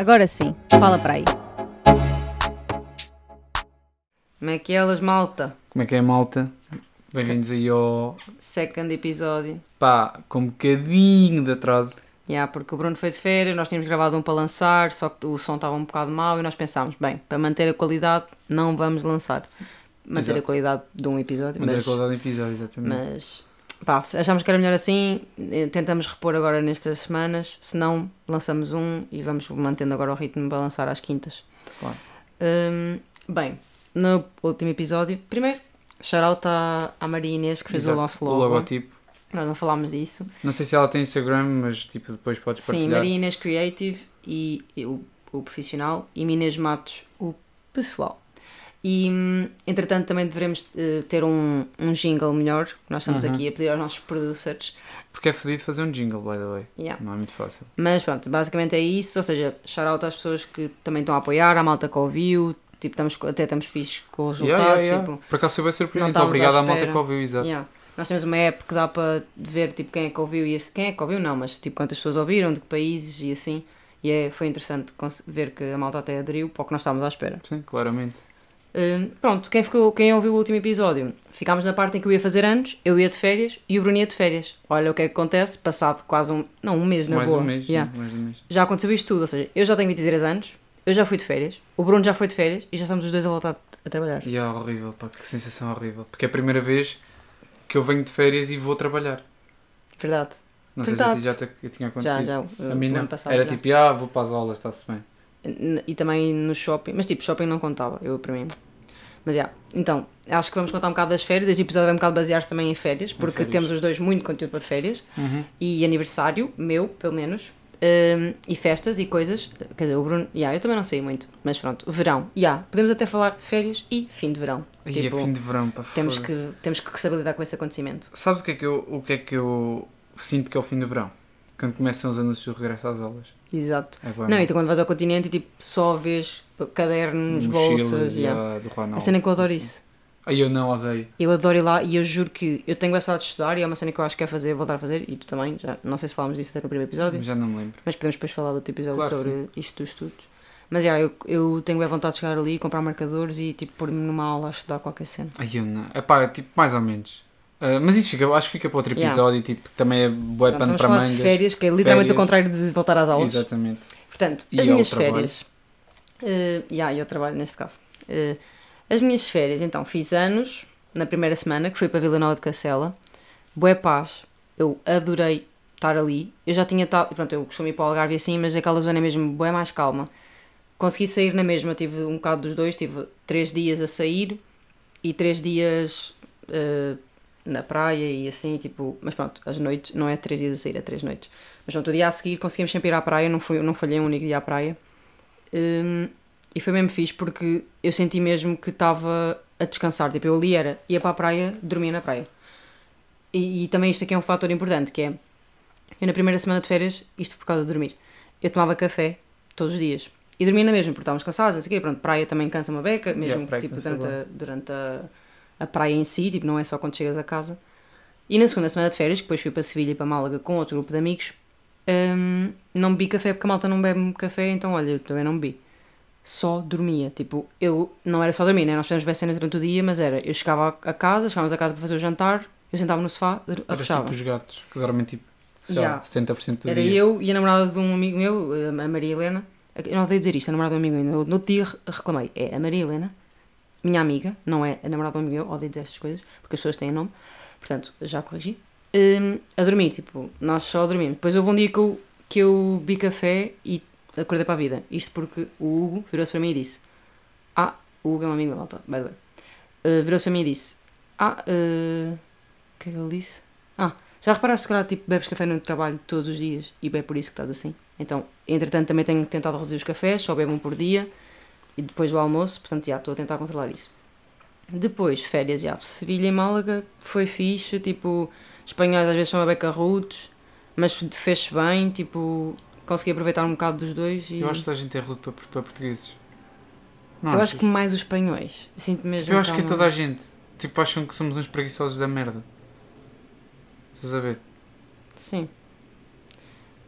Agora sim, fala para aí. Como é que é elas, malta? Como é que é, malta? Bem-vindos aí ao. Second episódio. pá, com um bocadinho de atraso. Yeah, porque o Bruno foi de férias, nós tínhamos gravado um para lançar, só que o som estava um bocado mau e nós pensámos, bem, para manter a qualidade, não vamos lançar. Manter a Exato. qualidade de um episódio, Manter mas, a qualidade do episódio, exatamente. mas pá, achámos que era melhor assim, eh, tentamos repor agora nestas semanas, se não, lançamos um e vamos mantendo agora o ritmo para lançar às quintas. Claro. Hum, bem, no último episódio, primeiro, shout-out à, à Maria Inês que fez Exato, o nosso O logo. logotipo. Nós não falámos disso. Não sei se ela tem Instagram, mas tipo, depois podes Sim, partilhar. Maria Inês Creative e, e o, o profissional e Minês Matos o pessoal. E entretanto também devemos eh, ter um, um jingle melhor. Nós estamos Uhum. aqui a pedir aos nossos producers. Porque é fedido fazer um jingle, by the way. Yeah. Não é muito fácil. Mas pronto, basicamente é isso. Ou seja, shout out às pessoas que também estão a apoiar, à malta que ouviu. Tipo, estamos, até estamos fixos com os resultados. yeah, yeah. Tipo, Por acaso foi bem surpreendente. Obrigado à à malta que ouviu, exato. Nós temos uma app que dá para ver tipo, quem é que ouviu e assim, quem é que ouviu não, mas tipo quantas pessoas ouviram, de que países e assim. E é, foi interessante ver que a malta até aderiu para o que nós estávamos à espera. Sim, claramente. Hum, pronto, quem, ficou, quem ouviu o último episódio, ficámos na parte em que eu ia fazer anos, eu ia de férias e o Bruno ia de férias. Olha o que é que acontece, passado quase um, não, um mês na mais boa. um mês. Yeah. Mais um mês. Já aconteceu isto tudo, ou seja, eu já tenho 23 anos, eu já fui de férias, o Bruno já foi de férias e já estamos os dois a voltar a trabalhar. E é horrível, pá, que sensação horrível. Porque é a primeira vez que eu venho de férias e vou trabalhar. Verdade. Não sei Verdade. se a ti já te, tinha acontecido. Já, já. A mim não. passado Era já. tipo, ah, vou para as aulas, está-se bem. E também no shopping, mas tipo, shopping não contava, eu para mim. Mas já, então, acho que vamos contar um bocado das férias. Este episódio vai um bocado basear-se também em férias, porque férias. temos os dois muito conteúdo para férias e aniversário, meu, pelo menos, hum, e festas e coisas. Quer dizer, o Bruno, já, eu também não sei muito, mas pronto, verão, já, podemos até falar férias e fim de verão. E Tipo, é fim de verão, pá, temos, que, temos que saber lidar com esse acontecimento. Sabes o que, é que eu, o que é que eu sinto que é o fim de verão? Quando começam os anúncios de regresso às aulas. Exato. É Não, então quando vais ao continente e tipo, só vês cadernos, bolsas, e já. a do Ronaldo. A cena que eu adoro assim. isso. Aí eu não odeio. Eu adoro ir lá e eu juro que eu tenho essa de estudar e é uma cena que eu acho que é fazer, voltar a fazer, e tu também, já, não sei se falámos disso até no primeiro episódio, Já não me lembro. mas podemos depois falar do outro episódio Claro sobre isto dos estudos. Mas já, eu, eu tenho bem vontade de chegar ali, comprar marcadores e tipo pôr-me numa aula a estudar qualquer cena. Aí eu não. É pá, tipo, mais ou menos. Ah, mas isso fica, acho que fica para outro Yeah. episódio, tipo, que também é bué pano para mangas. de férias, que é literalmente Férias. o contrário de voltar às aulas. Exatamente. Portanto, E as minhas férias. eh, já, eu trabalho neste caso. Eh, as minhas férias, então, fiz anos na primeira semana, que foi para Vila Nova de Cacela. Bué paz. Eu adorei estar ali. Eu já tinha estado. Pronto, eu costumo ir para o Algarve assim, mas aquela zona é mesmo bué mais calma. Consegui sair na mesma, tive um bocado dos dois. Tive três dias a sair e três dias eh, na praia e assim, tipo. Mas pronto, as noites, não é três dias a sair, é três noites. Mas pronto, o dia a seguir conseguimos sempre ir à praia, não, fui, não falhei um único dia à praia. Hum, e foi mesmo fixe porque eu senti mesmo que estava a descansar. Tipo, eu ali era, ia para a praia, dormia na praia. E, e também isto aqui é um fator importante, que é, eu na primeira semana de férias, isto por causa de dormir, eu tomava café todos os dias. E dormia na mesma, porque estávamos cansados, não sei o quê. Pronto, praia também cansa uma beca, mesmo Yeah, tipo, durante, a, durante a, a praia em si, tipo, não é só quando chegas a casa. E na segunda semana de férias, que depois fui para Sevilha e para Málaga com outro grupo de amigos, hum, não bebi café porque a malta não bebe café, então olha, eu também não bebi. Só dormia. Tipo, eu não era só dormir, né? Nós fizemos bem cena durante o dia, mas era eu chegava a casa, chegávamos a casa para fazer o jantar, eu sentava no sofá, Era arrochava. tipo os gatos, que dormem tipo, sei Yeah. lá, 70% do Era dia. eu e a namorada de um amigo meu, a Maria Helena. Eu não odeio dizer isto, a namorada de um amigo meu. No outro dia reclamei. É a Maria Helena, minha amiga, não é a namorada um amigo meu. Odeio dizer estas coisas, porque as pessoas têm nome. Portanto, já corrigi. Hum, a dormir, tipo, nós só dormimos. Depois houve um dia que eu, que eu bi café e acordei para a vida. Isto porque o Hugo virou-se para mim e disse: Ah, o Hugo é um amigo meu, malta, by the way. Uh, virou-se para mim e disse: Ah, uh, o que é que ele disse? Ah, já reparaste que calhar, tipo, bebes café no trabalho todos os dias e é por isso que estás assim? Então, entretanto, também tenho tentado reduzir os cafés, só bebo um por dia e depois do almoço, portanto, já estou a tentar controlar isso. Depois, férias, já, Sevilha e Málaga foi fixe, tipo, espanhóis às vezes são a beca rudes, mas fez-se bem, tipo, consegui aproveitar um bocado dos dois e Eu acho que a gente é rude para, para portugueses. Não eu achas? acho que mais os espanhóis. Eu sinto mesmo Tipo, eu acho que é toda a gente. Tipo, acham que somos uns preguiçosos da merda. Estás a ver? Sim.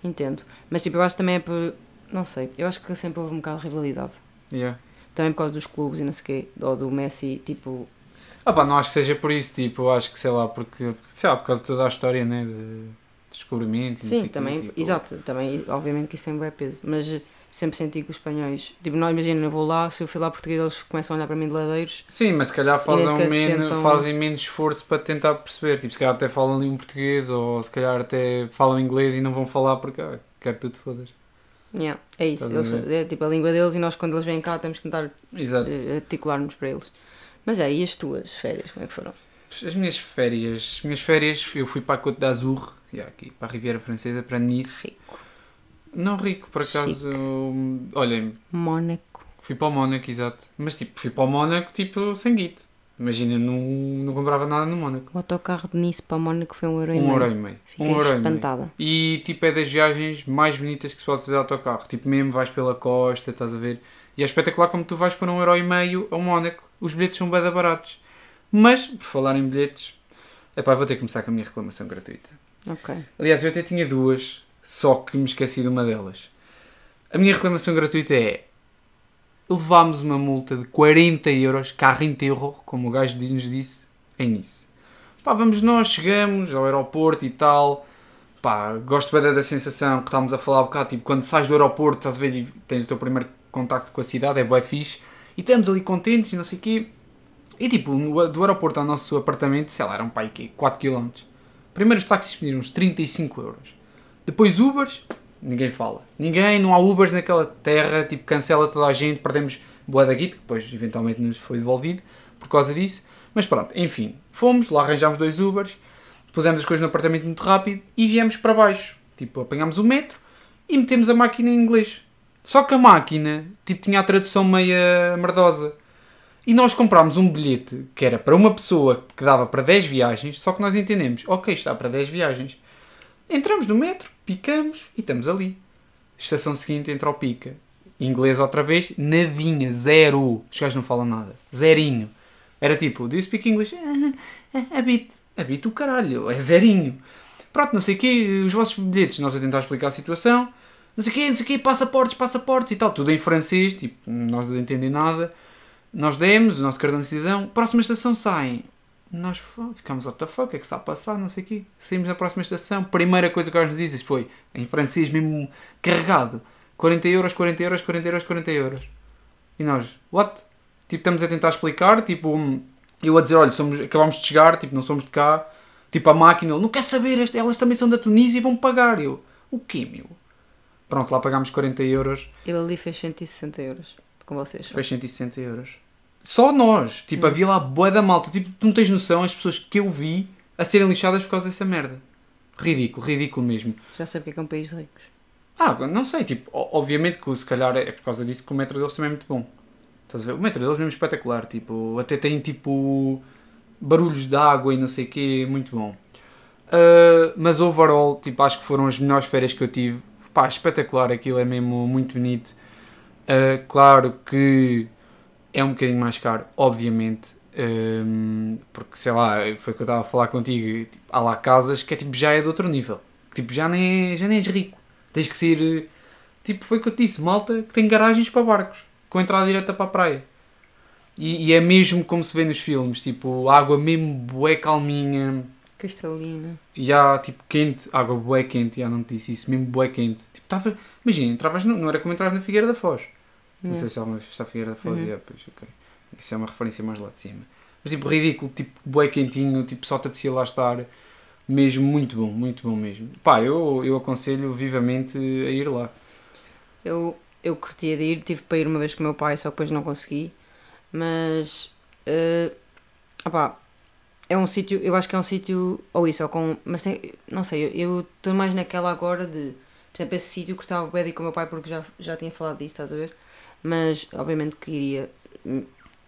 Entendo. Mas tipo, eu acho que também é por. não sei, eu acho que sempre houve um bocado de rivalidade. Yeah. Também por causa dos clubes e não sei o quê, ou do Messi, tipo, Ah pá, não acho que seja por isso, tipo, acho que sei lá, porque, sei lá, por causa de toda a história, né, de descobrimento e não sei sim, o quê, também, tipo, exato, também, obviamente que isso tem bem peso, mas sempre senti que os espanhóis, tipo, não imagina, eu vou lá, se eu fui lá português, eles começam a olhar para mim de ladeiros, Sim, mas se calhar fazem se menos, tentam- fazem menos esforço para tentar perceber, tipo, se calhar até falam ali um português ou se calhar até falam inglês e não vão falar porque, ah, quero que tu te fodas. Yeah, é isso, eles, é tipo a língua deles e nós quando eles vêm cá temos que tentar eh, articular-nos para eles. Mas é, e as tuas férias, como é que foram? As minhas férias, as minhas férias, eu fui para a Côte d'Azur, yeah, aqui, para a Riviera Francesa, para Nice. Rico. Não rico, por acaso, olhem, Mónaco. fui para o Mónaco, exato. Mas tipo, fui para o Mónaco, tipo, sem guito. Imagina, não, não comprava nada no Mónaco. O autocarro de Nice para Mónaco foi um euro e Um meio. euro e meio. Fiquei Um euro e meio. espantada. E tipo, é das viagens mais bonitas que se pode fazer autocarro. Tipo, mesmo vais pela costa, estás a ver? E é espetacular como tu vais por um euro e meio ao Mónaco. Os bilhetes são bem baratos. Mas, por falar em bilhetes, epá, vou ter que começar com a minha reclamação gratuita. Ok. Aliás, eu até tinha duas, só que me esqueci de uma delas. A minha reclamação gratuita é levámos uma multa de 40 euros, carro enterro, como o gajo nos disse, em Nice. Pá, vamos nós, chegamos ao aeroporto e tal. Pá, gosto bem da sensação que estávamos a falar um bocado, tipo, quando sais do aeroporto, estás a ver tens o teu primeiro contacto com a cidade, é bué fixe. E estamos ali contentes e não sei o quê. E tipo, do aeroporto ao nosso apartamento, sei lá, eram pá, aqui 4 km. Primeiro os táxis pediram uns 35 euros. Depois Ubers, ninguém fala. Ninguém, não há Ubers naquela terra, tipo, cancela toda a gente, perdemos boa da que depois eventualmente nos foi devolvido por causa disso. Mas pronto, enfim, fomos, lá arranjámos dois Ubers, pusemos as coisas no apartamento muito rápido e viemos para baixo. Tipo, apanhámos o metro e metemos a máquina em inglês. Só que a máquina, tipo, tinha a tradução meia merdosa. E nós comprámos um bilhete que era para uma pessoa que dava para 10 viagens, só que nós entendemos, ok, está para 10 viagens. Entramos no metro, picamos e estamos ali. Estação seguinte entra ao pica. Inglês outra vez, nadinha, zero. Os gajos não falam nada. Zerinho. Era tipo, do you speak English? "Ah, A bit. A bit o caralho, é zerinho. Pronto, não sei o quê, os vossos bilhetes, nós a tentar explicar a situação. Não sei o quê, não sei o quê, passaportes, passaportes e tal. Tudo em francês, tipo, nós não entendemos nada. Nós demos o nosso cartão de cidadão. Próxima estação saem. Nós ficamos, what the fuck, o que é que está a passar, não sei o quê. Saímos da próxima estação. Primeira coisa que eles nos dizem foi, em francês mesmo carregado, 40 euros, 40 euros, 40 euros, 40 euros. E nós, what? Tipo, estamos a tentar explicar, tipo, eu a dizer, olha, somos, acabámos de chegar, tipo, não somos de cá. Tipo, a máquina, não quer saber, elas também são da Tunísia e vão pagar. Eu, o quê, meu? Pronto, lá pagámos 40 euros. Ele ali fez 160 euros com vocês. Fez 160 euros. Só nós. Tipo, havia lá bué da malta. Tipo, tu não tens noção as pessoas que eu vi a serem lixadas por causa dessa merda. Ridículo, ridículo mesmo. Já sei porque é que é um país de ricos. Ah, não sei, tipo, obviamente que se calhar é por causa disso que o metro deles também é muito bom. Estás a ver? O metro deles é mesmo espetacular, tipo, até tem tipo barulhos de água e não sei o quê, muito bom. Ah, mas overall, tipo, acho que foram as melhores férias que eu tive. Pá, espetacular, aquilo é mesmo muito bonito. Ah, claro que é um bocadinho mais caro, obviamente. Hum, porque sei lá, foi o que eu estava a falar contigo. Tipo, há lá casas que é, tipo, já é de outro nível. Tipo, já nem, é, já nem és rico. Tens que ser. Tipo, foi o que eu te disse, malta que tem garagens para barcos, com entrada direta para a praia. E, e é mesmo como se vê nos filmes, tipo, água mesmo bué calminha, Cristalina. já tipo quente, água bué quente, já não te disse isso, mesmo bué quente. Tipo, tava, imagina, entravas no- não era como entras na Figueira da Foz. Não sei se alguma vez está a Figueira da Foz, Uhum. pois, ok. Isso é uma referência mais lá de cima. Mas tipo, ridículo, tipo, bué quentinho, tipo, só te apetecia lá estar. Mesmo muito bom, muito bom mesmo. Pá, eu, eu aconselho vivamente a ir lá. Eu, eu curtia de ir, tive para ir uma vez com o meu pai, só que depois não consegui. Mas. eh, opá, é um sítio, eu acho que é um sítio. Ou isso, ou com. Mas tem, não sei, eu- estou mais naquela agora de. Por exemplo, esse sítio que estava de ir com o meu pai porque já, já tinha falado disso, estás a ver? Mas, obviamente, que iria.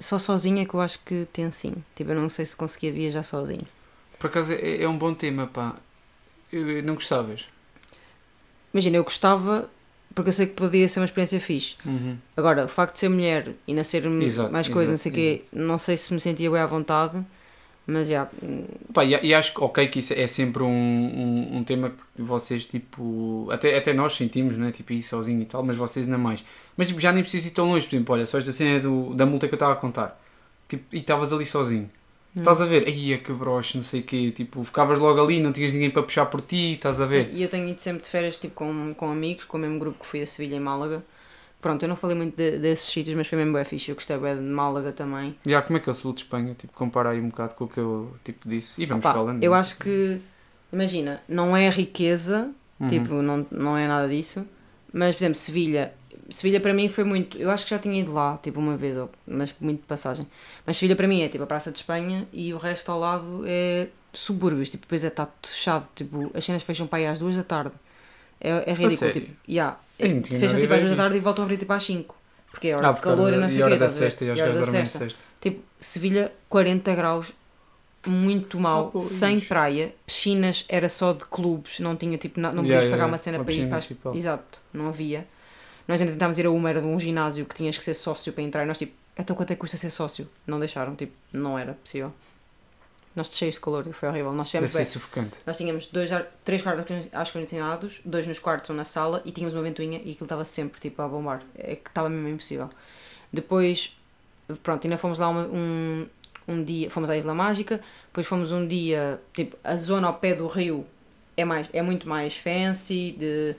Só sozinha que eu acho que tem sim. Tipo, eu não sei se conseguia viajar sozinho. Por acaso é, é um bom tema, pá. Eu- não gostavas? Imagina, eu gostava porque eu sei que podia ser uma experiência fixe. Uhum. Agora, o facto de ser mulher e nascer Exato, mais coisas, não sei o quê, não sei se me sentia bem à vontade. Mas já. Pá, e, e acho que, ok, que isso é sempre um, um, um tema que vocês, tipo, até, até nós sentimos, né? Tipo, ir sozinho e tal, mas vocês ainda mais. Mas, tipo, já nem preciso ir tão longe, por exemplo, olha, só esta cena do, da multa que eu estava a contar. Tipo, e estavas ali sozinho. Hum. Estás a ver? Aí, que broche, não sei o quê. Tipo, ficavas logo ali, não tinhas ninguém para puxar por ti, estás a ver? Sim, E eu tenho ido sempre de férias tipo, com, com amigos, com o mesmo grupo que fui a Sevilha e Málaga. Pronto, eu não falei muito de- desses sítios, mas foi mesmo bem fixe. Eu gostei bem de Málaga também. Já, como é que é o sul de Espanha? Tipo, compara aí um bocado com o que eu, tipo, disse. E vamos Opa, falando. eu acho que, imagina, não é riqueza, Uhum. tipo, não, não é nada disso. Mas, por exemplo, Sevilha. Sevilha para mim foi muito. Eu acho que já tinha ido lá, tipo, uma vez, mas muito de passagem. Mas Sevilha para mim é tipo a Praça de Espanha e o resto ao lado é subúrbios. Tipo, depois é está tudo fechado. Tipo, as cenas fecham para aí às duas da tarde. É, é ridículo. Tipo, yeah. Não Fecham tipo às duas da tarde e voltam a abrir tipo às 5. Porque é hora Ah, de calor e da- não sei e o hora quê. da estás a ver? sexta e os E hora gajos da dormem sexta. Tipo, Sevilha, 40 graus, muito mal, Ah, sem praia, piscinas era só de clubes, não tinha tipo, não Yeah, podias yeah, pagar yeah. uma cena Uma para ir para. municipal. Exato, não havia. Nós ainda tentámos ir a uma, era de um ginásio que tinhas que ser sócio para entrar e nós tipo, então quanto é que custa ser sócio? Não deixaram, tipo, não era possível. Nós cheios de calor, foi horrível. Nós Deve tivemos ser bem. sufocante. Nós tínhamos dois, três quartos ar condicionados, dois nos quartos, um na sala e tínhamos uma ventoinha e aquilo estava sempre tipo a bombar. É que estava mesmo impossível. Depois, pronto, ainda fomos lá uma- um, um dia, fomos à Isla Mágica, depois fomos um dia, tipo, a zona ao pé do rio é, mais, é muito mais fancy, de,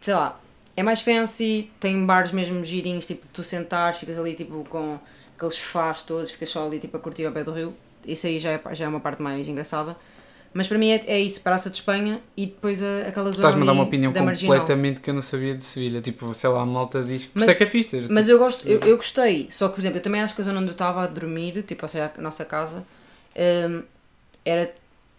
sei lá, é mais fancy, tem bares mesmo girinhos, tipo, tu sentares, ficas ali tipo com aqueles sofás todos, ficas só ali tipo a curtir ao pé do rio. Isso aí já é, já é uma parte mais engraçada. Mas para mim é, é isso, Praça de Espanha e depois a, aquela zona Estás-me a dar uma opinião da Marginal. completamente que eu não sabia de Sevilha. Tipo, sei lá, a malta diz que Mas- isto é que é fixe. ter, Mas tipo, eu gosto, eu, eu gostei, só que por exemplo, eu também acho que a zona onde eu estava a dormir, tipo, ou seja, a nossa casa, hum, era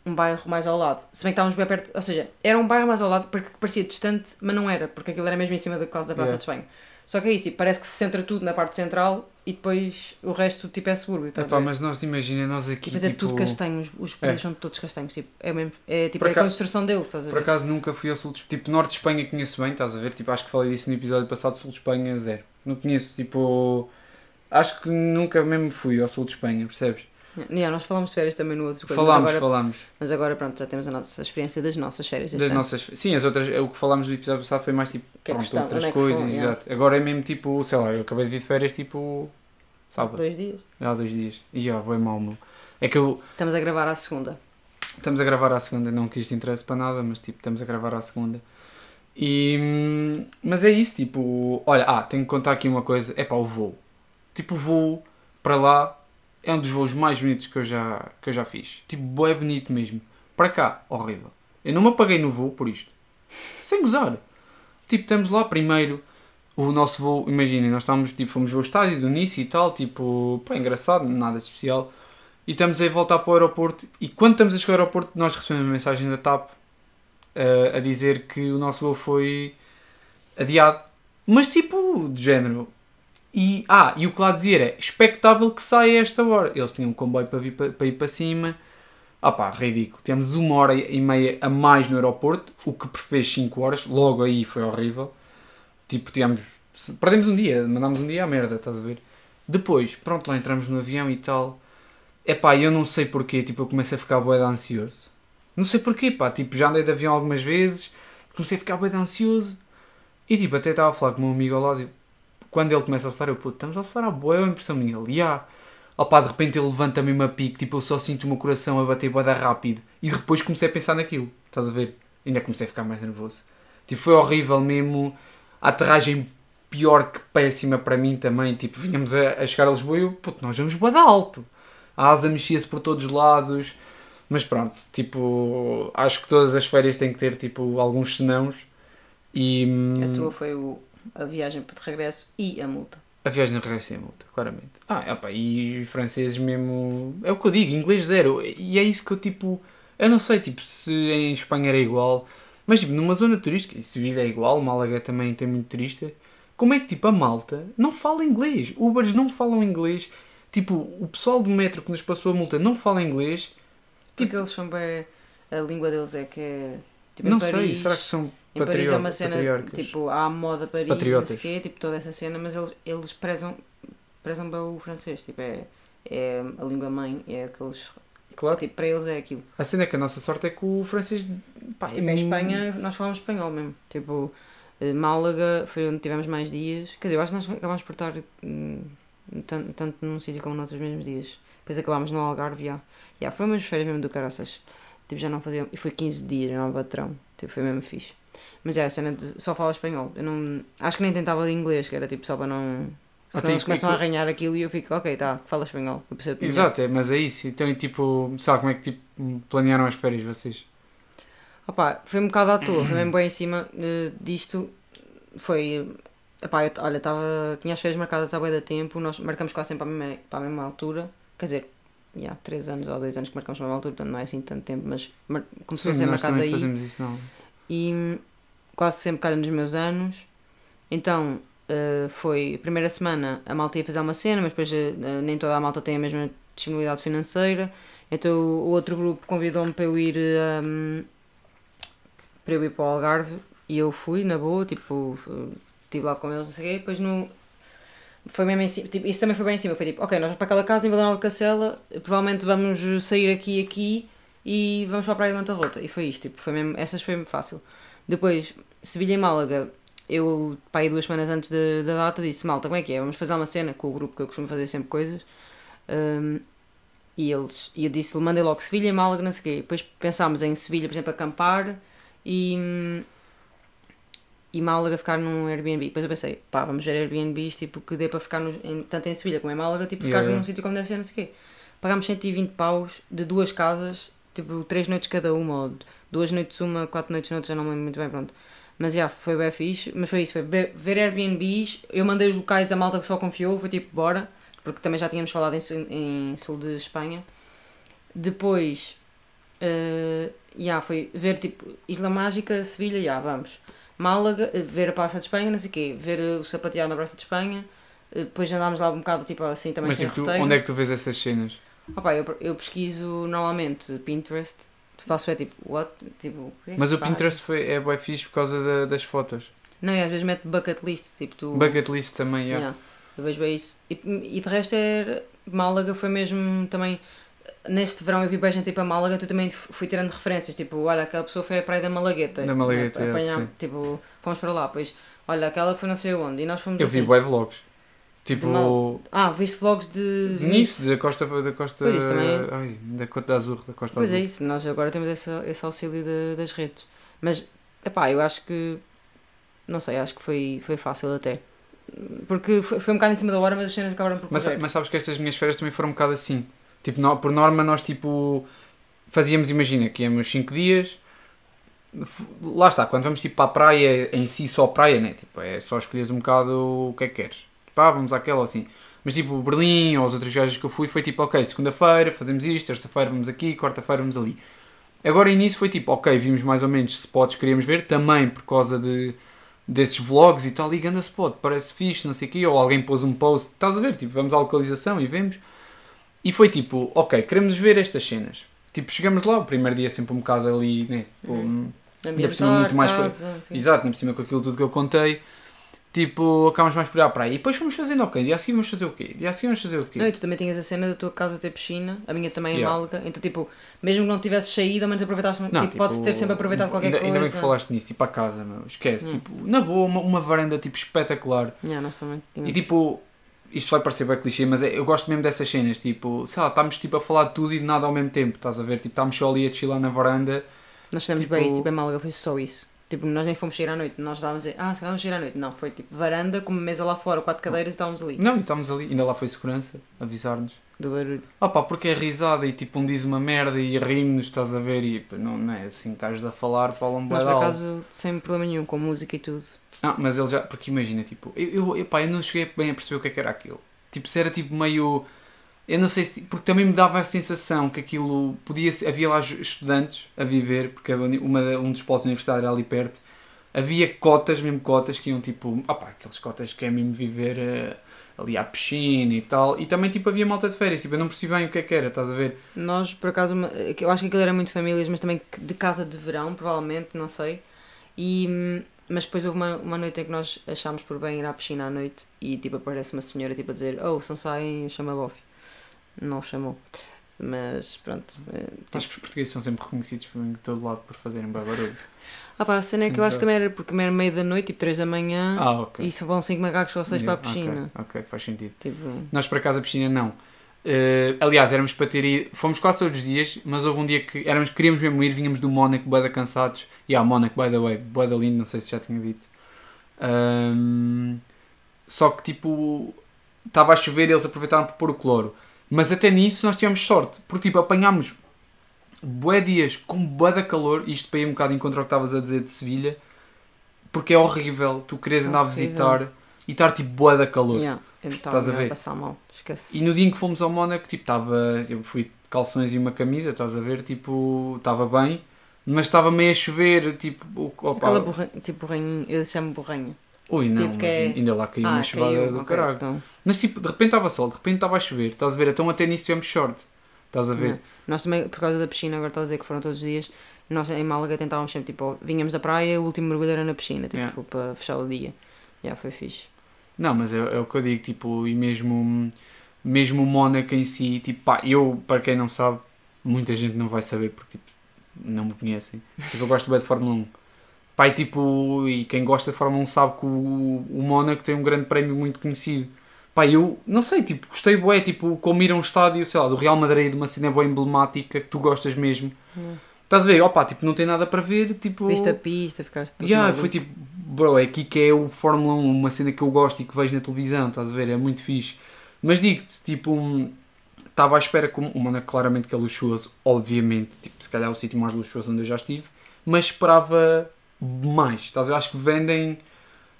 um bairro mais ao lado. Se bem que estávamos bem perto, ou seja, era um bairro mais ao lado porque parecia distante, mas não era, porque aquilo era mesmo em cima da casa da Praça Yeah. de Espanha. Só que é isso, tipo, parece que se centra tudo na parte central e depois o resto tipo é subúrbio. a Epá, mas nós imagina, nós aqui. Depois é tipo, tudo castanho, os, os prédios são todos castanhos, tipo, é mesmo, é tipo Por é a construção deles, estás a Por ver? acaso nunca fui ao sul de Tipo, norte de Espanha conheço bem, estás a ver? Tipo, acho que falei disso no episódio passado, sul de Espanha, zero. Não conheço, tipo. Acho que nunca mesmo fui ao sul de Espanha, percebes? Yeah, nós falamos de férias também no outro coisa, falámos, mas, agora, falámos. mas agora pronto, já temos a nossa experiência das nossas férias. Das ano. nossas. Sim, as outras. O que falámos no episódio passado foi mais tipo. Que é pronto, questão, outras é coisas, foi, yeah. exato. Agora é mesmo tipo, sei lá, eu acabei de vir de férias tipo. Sábado. Dois dias. Já há dois dias. E já, foi mal, meu. É que eu. Estamos a gravar à segunda. Estamos a gravar à segunda, não que isto interesse para nada, mas tipo, estamos a gravar à segunda. E, hum, mas é isso, tipo, olha, ah, tenho que contar aqui uma coisa, é para o voo. Tipo, o voo para lá é um dos voos mais bonitos que eu já, que eu já fiz. Tipo, é bonito mesmo. Para cá, horrível. Eu não me apaguei no voo por isto. Sem gozar. Tipo, estamos lá primeiro, o nosso voo, imaginem, nós estávamos, tipo, fomos ver o estádio do Nice e tal, tipo, pá, engraçado, nada de especial. E estamos a voltar para o aeroporto. E quando estamos a chegar ao aeroporto, nós recebemos uma mensagem da TAP eh, a dizer que o nosso voo foi adiado. Mas tipo, de género. E, ah, e o que lá dizia era expectável que saia a esta hora. Eles tinham um comboio para, vir, para, para ir para cima. Ah pá, ridículo. Temos uma hora e meia a mais no aeroporto, o que fez 5 horas. Logo aí foi horrível. Tipo, tínhamos. Perdemos um dia, mandámos um dia à merda, estás a ver? Depois, pronto, lá entramos no avião e tal. É pá, eu não sei porquê, tipo, eu começo a ficar de ansioso. Não sei porquê, pá, tipo, já andei de avião algumas vezes, comecei a ficar de ansioso. E tipo, até estava a falar com o meu amigo ao lado, quando ele começa a acelerar, eu, puto, estamos a acelerar bué, é a impressão minha. Ele, ah, opá, de repente ele levanta-me uma pique, tipo, eu só sinto o meu coração a bater bué da rápido. E depois comecei a pensar naquilo, estás a ver? Ainda comecei a ficar mais nervoso. Tipo, foi horrível mesmo, a aterragem pior que péssima para mim também, tipo, vinhamos a, a chegar a Lisboa e eu, puto, nós vamos de alto. A asa mexia-se por todos os lados. Mas pronto, tipo, acho que todas as férias têm que ter tipo alguns senãos e hum, A tua foi o, a viagem de regresso e a multa. a viagem de regresso é multa, claramente. Ah, opa, e franceses mesmo, é o que eu digo, inglês zero. E é isso que eu tipo, eu não sei tipo se em Espanha era igual, mas tipo numa zona turística, e Sevilha é igual, Málaga também tem muito turista. Como é que tipo a malta não fala inglês? Ubers não falam inglês. Tipo, o pessoal do metro que nos passou a multa não fala inglês. Porque eles são bem. A língua deles é que é. Tipo, não sei, Paris- será que são Em Paris é patriota- uma cena, patriarcas? tipo, há a moda Paris, Patriotas. não sei o quê, tipo, toda essa cena, mas eles, eles prezam, prezam bem o francês, tipo, é, é a língua mãe, é aqueles... Claro. Tipo, para eles é aquilo. A cena é que a nossa sorte é que o francês. Pá, Tipo, em Espanha nós falamos espanhol mesmo. Tipo, eh, Málaga foi onde tivemos mais dias. Quer dizer, eu acho que nós acabámos por estar hum, tanto, tanto num sítio como noutros mesmos dias. Depois acabámos no Algarve, já. Já, foi umas férias mesmo do caraças. Tipo, já não fazia. E foi 15 dias, não patrão. Tipo, foi mesmo fixe. Mas é, a cena de só falar espanhol. Eu não. Acho que nem tentava de inglês, que era tipo só para não. Ah, Senão eles começam e a tu- arranhar aquilo e eu fico, ok, tá, fala espanhol. Exato, é, mas é isso. Então, e tipo, sabe como é que tipo, planearam as férias vocês? Opá, foi um bocado à toa, foi mesmo bem em cima eh, disto. Foi. Epá, eu, olha, tava, tinha as férias marcadas há bué da tempo, nós marcamos quase sempre para a mesma, para a mesma altura. Quer dizer, já, 3 anos ou 2 anos que marcamos para a mesma altura, portanto não é assim tanto tempo, mas começou a ser marcado aí. fazemos isso, não. E hum, quase sempre calha nos meus anos. Então, eh, foi a primeira semana a malta ia fazer uma cena, mas depois eh, nem toda a malta tem a mesma disponibilidade financeira. Então o outro grupo convidou-me para eu ir hum, para eu ir para o Algarve e eu fui na boa, tipo, estive lá com eles, não sei o quê, depois no. Foi mesmo em cima, tipo, isso também foi bem em cima, foi tipo, ok, nós vamos para aquela casa em Nova de Cacela, provavelmente vamos sair aqui e aqui e vamos para a Praia de Montarrota. E foi isto, tipo, foi mesmo, essas foi mesmo fácil. Depois, Sevilha e Málaga, eu, pá, aí duas semanas antes da, da data, disse, malta, como é que é? Vamos fazer uma cena com o grupo que eu costumo fazer sempre coisas. Hum, e eles, e eu disse, mandei logo Sevilha e Málaga, não sei o quê. Depois pensámos em Sevilha, por exemplo, acampar e, hum, e Málaga ficar num Airbnb. Depois eu pensei, pá, vamos ver Airbnbs, tipo, que dê para ficar no, em- tanto em Sevilha como em Málaga, tipo, ficar Yeah, yeah. num sítio como deve ser, não sei o quê. Pagámos 120 paus de duas casas, tipo, três noites cada uma, ou duas noites uma, quatro noites noutra, já não me lembro muito bem, pronto. Mas já, foi bem fixe, mas foi isso, foi ver, Airbnbs, eu mandei os locais, a malta que só confiou, foi tipo, bora, porque também já tínhamos falado em, sul- em sul de Espanha. Depois, eh, já, foi ver tipo, Isla Mágica, Sevilha, já, vamos. Málaga, eh, ver a Praça de Espanha, não sei o quê, ver eh, o sapateado na Praça de Espanha, eh, depois andámos lá um bocado, tipo, assim, também Mas sem tipo, roteiro. onde é que tu vês essas cenas? Opa, eu, eu pesquiso normalmente Pinterest, faço é tipo, what? Tipo, o que é que Mas se o faz? Pinterest foi, é bem fixe por causa da- das fotos. Não, e às vezes mete bucket list, tipo, tu... Bucket list também, yeah. Yeah, eu vejo bem isso. E, e de resto é. Málaga foi mesmo também. Neste verão eu vi bem gente ir para Málaga, tu também fui tirando referências, tipo, olha, aquela pessoa foi à praia da Malagueta. Da Malagueta, é, Apanhar- sim. Tipo, fomos para lá, pois, olha, aquela foi não sei onde, e nós fomos Eu vi assim. bué vlogs. Tipo, Mal- Ah, viste vlogs de. nisso, da costa, da costa, Pois, também é. ai, da Côte d'Azur, da costa Pois é azul. isso, nós agora temos esse, esse auxílio de- das redes. Mas, epá, eu acho que. Não sei, acho que foi, foi fácil até. Porque foi, foi um bocado em cima da hora, mas as cenas acabaram por Mas, correr. mas sabes que estas minhas férias também foram um bocado assim. Tipo, nó- por norma nós tipo fazíamos, imagina, que íamos 5 dias. Lá está, quando vamos tipo para a praia, em si só praia, né? Tipo, é só escolheres um bocado o que é que queres. Tipo, ah, vamos àquela assim. Mas tipo, Berlim ou as outras viagens que eu fui foi tipo, ok, segunda-feira fazemos isto, terça-feira vamos aqui, quarta-feira vamos ali. Agora início foi tipo, ok, vimos mais ou menos spots que queríamos ver, também por causa de, desses vlogs e tal, ligando a spot, parece fixe, não sei o quê, ou alguém pôs um post, estás a ver, tipo, vamos à localização e vemos. E foi tipo, ok, queremos ver estas cenas. Tipo, chegamos lá, o primeiro dia sempre um bocado ali, né? tipo, Uhum. ainda por cima muito mais casa, sei. Exato, ainda por cima com aquilo tudo que eu contei. Tipo, acabamos mais por ir à praia. E depois fomos fazendo, ok, dia a seguir vamos fazer o quê? Dia a seguir vamos fazer o quê? Não, e tu também tinhas a cena da tua casa ter piscina, a minha também em Yeah. Málaga, então tipo, mesmo que não tivesses saído, ao menos aproveitaste, Não, tipo, podes ter sempre aproveitado qualquer ainda, coisa. Ainda bem que falaste nisso, tipo, a casa, meu, esquece. Hum. Tipo, na boa, uma, uma varanda tipo espetacular. Yeah, nós também tínhamos. E tipo, isto vai parecer bem clichê, mas é- eu gosto mesmo dessas cenas, tipo, sei lá, estamos tipo a falar de tudo e de nada ao mesmo tempo, estás a ver? Tipo, estamos só ali a chilar na varanda. nós fizemos tipo- bem isso, tipo, em Málaga foi só isso. Tipo, nós nem fomos sair à noite, nós estávamos a dizer, ah, se calhar vamos sair à noite. Não, foi tipo varanda, com uma mesa lá fora, quatro cadeiras e estávamos ali, Não, e estamos ali, ainda lá foi segurança, avisar-nos. Do barulho. Ah pá, porque é risada e tipo um diz uma merda e rimos, estás a ver? E não, não é assim que estás a falar, falam bem por alto. acaso, sem problema nenhum, com música e tudo. Ah, mas ele já, porque imagina, tipo, eu, eu, pá, eu não cheguei bem a perceber o que é que era aquilo. Tipo, se era tipo meio. Eu não sei se. Porque também me dava a sensação que aquilo podia ser. Havia lá estudantes a viver, porque uma, um dos postos da universidade era ali perto. Havia cotas, mesmo cotas, que iam tipo. Ah pá, aqueles cotas que é mesmo viver eh, ali à piscina e tal. E também tipo havia malta de férias, tipo, eu não percebi bem o que é que era, estás a ver? Nós, por acaso, eu acho que aquilo era muito famílias, mas também de casa de verão, provavelmente, não sei. E, mas depois houve uma, uma noite em que nós achámos por bem ir à piscina à noite e tipo aparece uma senhora tipo, a dizer: Oh, se não saem, chama Bofi. Não o chamou. Mas pronto. tipo- Acho que os portugueses são sempre reconhecidos por- todo lado por fazerem bem barulho. Ah pá, a cena é que eu acho que também era porque era meio da noite, tipo 3 da manhã, Ah, ok. e só vão 5 macacos ou 6 Yeah, para a piscina. Ok, ok, faz sentido. Tipo, Nós para casa a piscina não. Eh, aliás, éramos para ter ido, fomos quase todos os dias, mas houve um dia que éramos, queríamos mesmo ir, vinhamos do Mónaco, bué da cansados. E yeah, Mónaco, by the way, bué da lindo, não sei se já tinha dito. Ahm, só que tipo, estava a chover e eles aproveitaram para pôr o cloro. Mas até nisso nós tivemos sorte, porque tipo, apanhámos bué dias com bué da calor, isto para ir um bocado em contra o que estavas a dizer de Sevilha, porque é horrível tu queres andar a visitar e estar tipo bué da calor. yeah, estava Estás a mesmo ver? passar mal, esquece. E no dia em que fomos ao Mónaco, tipo, estava. Eu fui de calções e uma camisa, estás a ver? Tipo, estava bem, mas estava meio a chover, tipo. Opa, Aquela borranha, tipo borranha, eu chamo borranha. Ui, não, tipo é- ainda lá caiu uma chuvada caiu, do ok, caralho. então, Mas tipo, de repente estava sol, de repente estava a chover, estás a ver? Então até nisso tivemos short, estás a ver? não. Nós também, por causa da piscina, agora estás a dizer que foram todos os dias, nós em Málaga tentávamos sempre, tipo, vinhamos da praia, o último mergulho era na piscina, tipo, Yeah. para fechar o dia. Já foi fixe. Não, mas é, é o que eu digo, tipo, e mesmo, mesmo o Mónaco em si, tipo, pá, eu, para quem não sabe, muita gente não vai saber porque, tipo, não me conhecem. Tipo, eu gosto bem de Fórmula 1. Pá, e, tipo, e quem gosta de Fórmula 1 sabe que o, o Mónaco tem um grande prémio muito conhecido. Pá, eu, não sei, tipo, gostei bué, tipo, como ir a um estádio, sei lá, do Real Madrid, uma cena boa emblemática, que tu gostas mesmo. Yeah. Estás a ver? Opá, tipo, não tem nada para ver, tipo... Viste a pista, ficaste todo Yeah, maluco. foi tipo, bro, é aqui que é o Fórmula 1, uma cena que eu gosto e que vejo na televisão, estás a ver? É muito fixe. Mas digo-te, tipo, hum, estava à espera como o Mónaco claramente que é luxuoso, obviamente, tipo, se calhar é o sítio mais luxuoso onde eu já estive, mas esperava mais, estás a ver? Acho que vendem.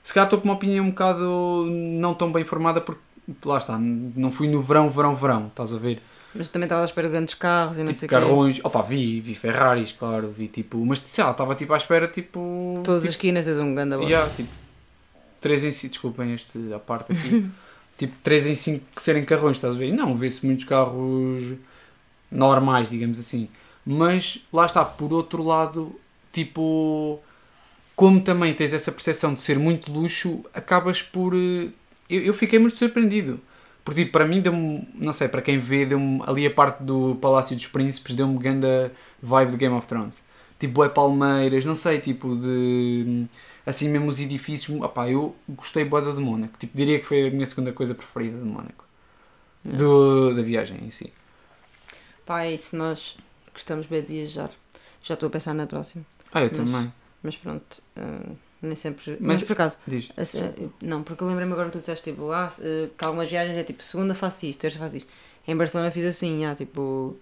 Se calhar estou com uma opinião um bocado não tão bem formada porque lá está, não fui no verão, verão, verão, estás a ver? Mas também estava à espera de grandes carros e não tipo sei o quê. carrões, opa, vi, vi Ferraris, claro, vi tipo, mas sei lá, estava tipo à espera tipo. Todas tipo, as esquinas tens um grande abaixo. Yeah, tipo, 3 em 5, desculpem este a parte aqui. tipo, 3 em 5 serem carrões, estás a ver? Não, vê-se muitos carros normais, digamos assim. Mas lá está, por outro lado, tipo, como também tens essa percepção de ser muito luxo, acabas por. Eu, eu fiquei muito surpreendido. Porque tipo, para mim deu-me, não sei, para quem vê, deu-me ali a parte do Palácio dos Príncipes, deu-me grande vibe de Game of Thrones. Tipo, é palmeiras, não sei, tipo de. Assim mesmo os edifícios. Opá, eu gostei boa de Mónaco. Tipo, diria que foi a minha segunda coisa preferida de Mónaco. Yeah. Do, da viagem em si. Pá, e se nós gostamos bem de viajar? Já estou a pensar na próxima. Ah, eu Mas- também. Mas pronto, ah, nem sempre. Mas- Mas, por acaso, Diz. assim, não, porque eu lembrei-me agora que tu disseste tipo, ah, eh, que algumas viagens é tipo, segunda faço isto, terça faço isto. Em Barcelona fiz assim, ah, tipo.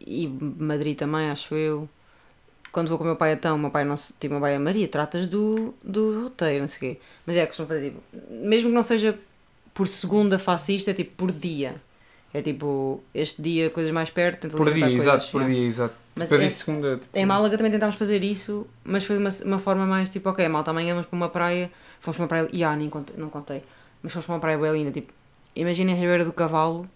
E Madrid também, acho eu. Quando vou com o meu pai então, o meu pai não se- tipo, meu pai é Maria, tratas do, do roteiro, não sei o quê. Mas é, costumo fazer tipo, mesmo que não seja por segunda faço isto, é tipo por dia. É tipo, este dia coisas mais perto, tento Por dia, coisas, exato, por yeah. dia, exato. Mas Tipo, é- segunda. tipo, Em Málaga também tentámos fazer isso, mas foi de uma, uma forma mais tipo, ok, malta, amanhã vamos para uma praia, fomos para uma praia, e ah, nem contei, não contei, mas fomos para uma praia bem linda, tipo, imaginem a Ribeira do Cavalo,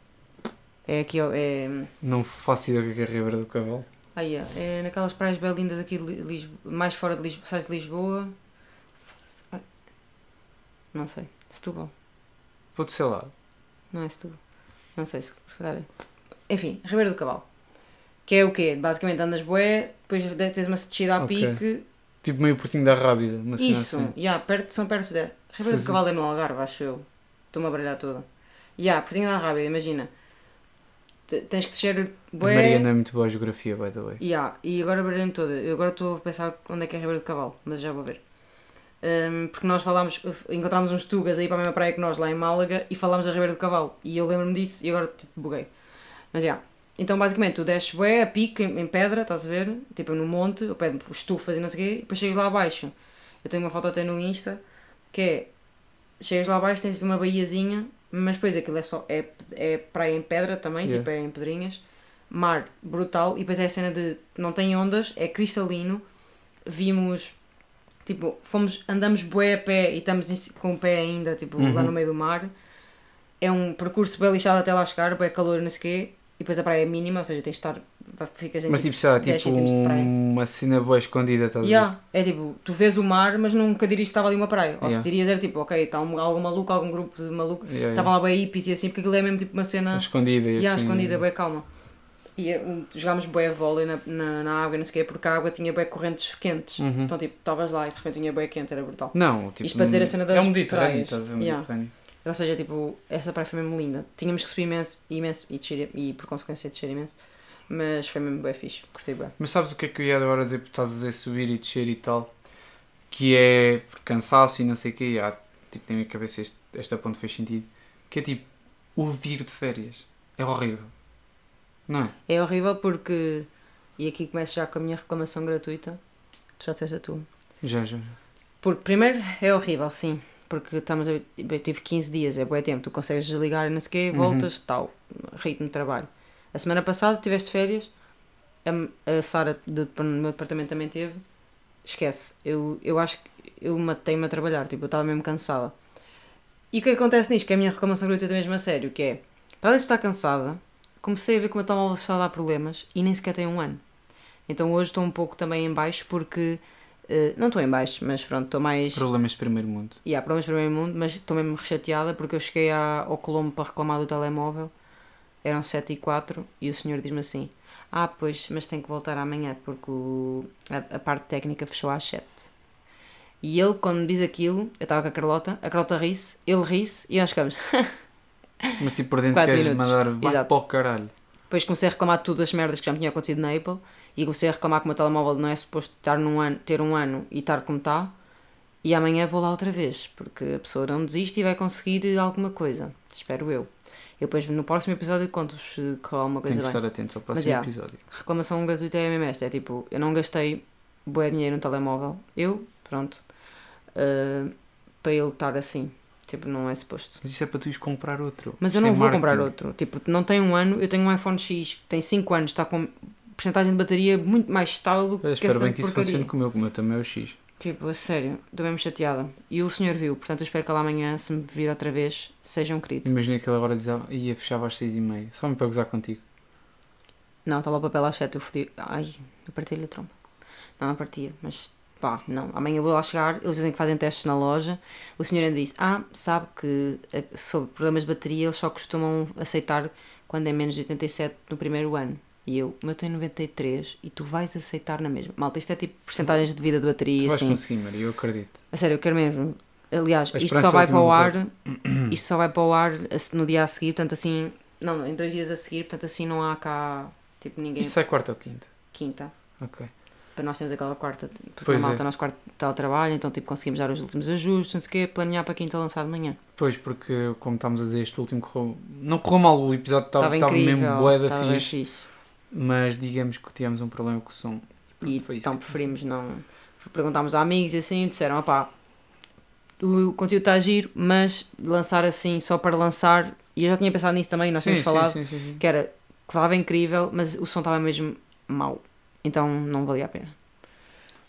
é aqui, é, Não faço ideia do que é a Ribeira do Cavalo. aí, ó, é naquelas praias bem lindas aqui de Li- Lisboa, mais fora de Lisboa, sais de Lisboa, não sei, Setúbal, Vou-te sei lá. não é Setúbal, não sei, se, se calhar é. Enfim, Ribeira do Cavalo, que é o quê? Basicamente andas bué, depois tens uma descida a Ok. pique, Tipo meio Portinho da Rábida. Uma cena Isso, assim. yeah, perto, são perto de. Ribeira Sim, do sim. Cavalo é no Algarve, acho eu. Estou-me a brilhar toda. Yeah, Portinho da Rábida, imagina. Te- Tens que descer A bué. Maria não é muito boa a geografia, by the way. Yeah, e agora brilhei-me toda. Eu agora estou a pensar onde é que é Ribeira do Cavalo, mas já vou ver. Um, porque nós falámos, encontramos uns tugas aí para a mesma praia que nós lá em Málaga e falámos da Ribeira do Cavalo. E eu lembro-me disso e agora tipo buguei. Mas já. Então basicamente tu desces bué a pique em, em pedra, estás a ver? Tipo no monte, ao pé estufas e não sei o quê, e depois chegas lá abaixo. Eu tenho uma foto até no Insta que é chegas lá abaixo, tens uma baiazinha, mas depois aquilo é só é, é praia em pedra também, Yeah. tipo é em pedrinhas, mar brutal, e depois é a cena de não tem ondas, é cristalino, vimos tipo, fomos, andamos bué a pé e estamos com o pé ainda, tipo, lá Uhum. no meio do mar. É um percurso bem lixado até lá chegar, bué calor não sei o quê, e depois a praia é mínima, ou seja, tens de estar, ficas em Mas tipo, sei lá, 10 tipo uma cena boa escondida, estás a ver? Yeah, é tipo, tu vês o mar, mas nunca dirias que estava ali uma praia. Ou Yeah. se dirias era tipo, ok, está um, algum maluco, algum grupo de maluco. Yeah, Estavam lá bem hippies e assim, porque aquilo é mesmo tipo uma cena yeah. Escondida e yeah, assim. escondida, bem calma. E um, jogámos bué vôlei na, na, na água, não sei o quê, porque a água tinha bué correntes quentes. Uhum. Então, tipo, estavas lá e de repente tinha bué quente, era brutal. Não, tipo. Isto para dizer a cena das É um Mediterrâneo, estás a ver? Um Yeah. Mediterrâneo. Ou seja, tipo, essa praia foi mesmo linda. Tínhamos que subir imenso, imenso e, descer, e por consequência descer imenso. Mas foi mesmo bem fixe, curti bem. Mas sabes o que é que eu ia agora dizer? Porque estás a dizer subir e descer e tal. Que é por cansaço e não sei o quê. Ah, tipo, tem na minha cabeça este, esta ponto fez sentido. Que é tipo, o vir de férias. É horrível. Não é? É horrível porque. E aqui começo já com a minha reclamação gratuita. Tu já disseste a tua. Já, já. Porque, primeiro, é horrível, sim. Porque estamos a. Eu tive 15 dias, é bom tempo. Tu consegues desligar e não sei o quê, Uhum. voltas, tal. Ritmo de trabalho. A semana passada tiveste férias. A, a Sara do no meu departamento também teve. Esquece. Eu, eu acho que eu matei-me a trabalhar. Tipo, eu estava mesmo cansada. E o que acontece nisto? Que é a minha reclamação gratuita mesmo a sério. Que é, para de estar cansada, comecei a ver como a telemóvel está a dar problemas e nem sequer tem um ano. Então hoje estou um pouco também em baixo porque... eh, não estou em baixo, mas pronto, estou mais... Problemas de primeiro mundo. E há problemas o primeiro mundo, mas estou mesmo rechateada porque eu cheguei à- ao Colombo para reclamar do telemóvel, eram 7 e 4 e o senhor diz-me assim: Ah, pois, mas tem que voltar amanhã porque o- a, a parte técnica fechou às 7. E ele, quando me diz aquilo, eu estava com a Carlota, a Carlota ri-se, ele ri-se e nós ficamos. Mas tipo, por dentro queres mandar. Vai Exato. para o caralho. Depois comecei a reclamar de tudo as merdas que já me tinha acontecido na Apple e comecei a reclamar que o meu telemóvel não é suposto estar num ano, ter um ano e estar como está. E amanhã vou lá outra vez, porque a pessoa não desiste e vai conseguir alguma coisa. Espero eu. Eu depois no próximo episódio conto-vos se correu alguma coisa que bem. estar atento ao próximo yeah. episódio. Reclamação gratuita é mesmo esta: é tipo, eu não gastei bué dinheiro no telemóvel. Eu, pronto, ah, para ele estar assim. Tipo, não é suposto. Mas isso é para tu ires comprar outro. Mas eu Isso não é vou comprar marketing. outro. Tipo, não tem um ano, eu tenho um iPhone X que tem 5 anos, está com porcentagem de bateria muito mais estável do que Eu espero bem que isso porcaria. funcione como eu, como eu também é o X. Tipo, a sério, estou mesmo chateada. E o senhor viu, portanto eu espero que ele amanhã, se me vir outra vez, seja um querido. Imagina que ele agora diz, ah, ia fechava às seis e meia. Só me para gozar contigo. Não, está lá o papel às 7, eu fodi. Ai, eu parti-lhe a trompa. Não, não partia, mas pá, não. Amanhã eu vou lá chegar, eles dizem que fazem testes na loja. O senhor ainda disse: Ah, sabe que eh, sobre problemas de bateria eles só costumam aceitar quando é menos de 87 no primeiro ano. E eu, o meu tem 93 e tu vais aceitar na mesma. Malta, isto é tipo porcentagens de vida de Tu bateria, vais assim. conseguir, Maria, eu acredito. A sério, eu quero mesmo. Aliás, isto só vai é para o ar. Isto só vai para o ar no dia a seguir, portanto assim. Não, em dois dias a seguir, portanto assim não há cá tipo ninguém. Isso sai quarta ou quinta? Quinta. Ok. Para nós temos aquela quarta, porque Pois na malta é. nós quarto teletrabalho, então tipo conseguimos dar os últimos ajustes, não sei o quê, planear para quinta lançar de manhã. Pois, porque como estamos a dizer, este último correu. Não correu mal, o episódio estava Estava mesmo bué da fixe, fixe. mas digamos que tivemos um problema com o som. E Foi isso então preferimos não. Perguntámos a amigos e assim, disseram, opá, o conteúdo está a giro, mas lançar assim só para lançar, e eu já tinha pensado nisso também, nós sim, tínhamos sim, falado, sim. que era que estava incrível, mas o som estava mesmo mau. Então não valia a pena.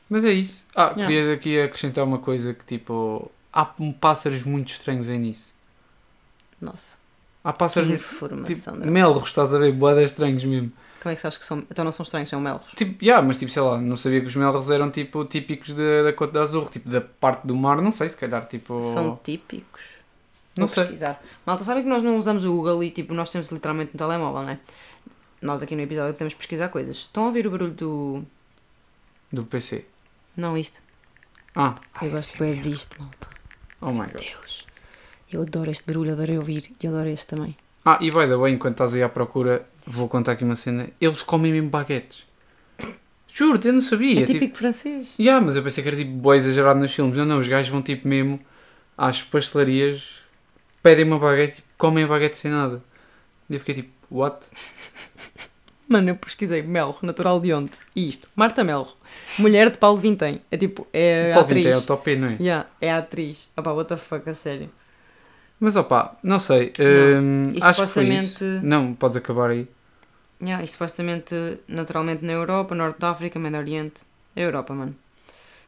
Mas é isso. Ah, Yeah. queria aqui acrescentar uma coisa que tipo. Há um pássaros muito estranhos aí nisso. Nossa, Há que pássaros. informação. Tipo, melros, estás a ver? Boadas estranhos mesmo. Como é que sabes que são. Então não são estranhos, são melros. Tipo, yeah, mas tipo, sei lá, não sabia que os melros eram tipo típicos da, da Côte d'Azur, tipo da parte do mar, não sei, se calhar tipo. São típicos. não Vou sei. pesquisar. Malta, sabem que nós não usamos o Google e tipo, nós temos literalmente no telemóvel, não é? Nós aqui no episódio podemos pesquisar coisas. Estão a ouvir o barulho do. Do PC. Não, isto. Ah, Eu ai, gosto bem merda. disto, malta. Oh my god. Deus. Eu adoro este barulho, adorei ouvir e adoro este também. Ah, e by the way, enquanto estás aí à procura, vou contar aqui uma cena. Eles comem mesmo baguetes. Juro-te, eu não sabia. É tipo, típico francês. Yeah, mas eu pensei que era tipo boa exagerado nos filmes. Não, não, os gajos vão tipo mesmo às pastelarias, pedem uma baguete e tipo, comem a baguete sem nada. E eu fiquei tipo, what? Mano, eu pesquisei Melro, natural de onde? E isto, Marta Melro, mulher de Paulo Vintém. É tipo, é Paulo atriz. É o top, não é? Yeah, é a atriz. Opá, what the fuck, a sério. Mas opá, não sei. Não. hum, acho que foi isso. supostamente- Não, podes acabar aí. Yeah, supostamente, naturalmente na Europa, Norte da África, Médio Oriente. É Europa, mano.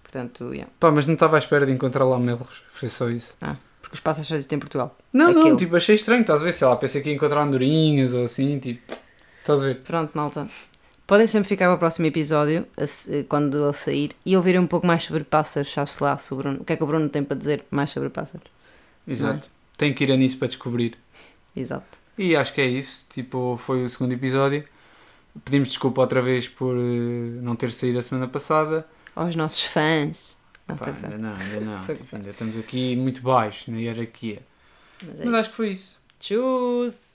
Portanto, yeah. Pá, mas não estava à espera de encontrar lá melros. Foi só isso. Porque os pássaros só existem em Portugal. Não, não, tipo, achei estranho, estás a ver? Sei lá, pensei que ia encontrar andorinhas ou assim, tipo. Estás a ver? Pronto, malta. Podem sempre ficar para o próximo episódio, se- quando ele sair, e ouvirem um pouco mais sobre pássaros, sabe-se lá, sobre o que é que o Bruno tem para dizer mais sobre pássaros. Exato. Tenho que ir a nisso para descobrir. Exato. E acho que é isso. Tipo, foi o segundo episódio. Pedimos desculpa outra vez por eh, não ter saído a semana passada. Aos nossos fãs. Não, Pá, ainda não, ainda não. Tipo, ainda estamos aqui muito baixo na hierarquia. Mas é Mas acho que foi isso. Tchus!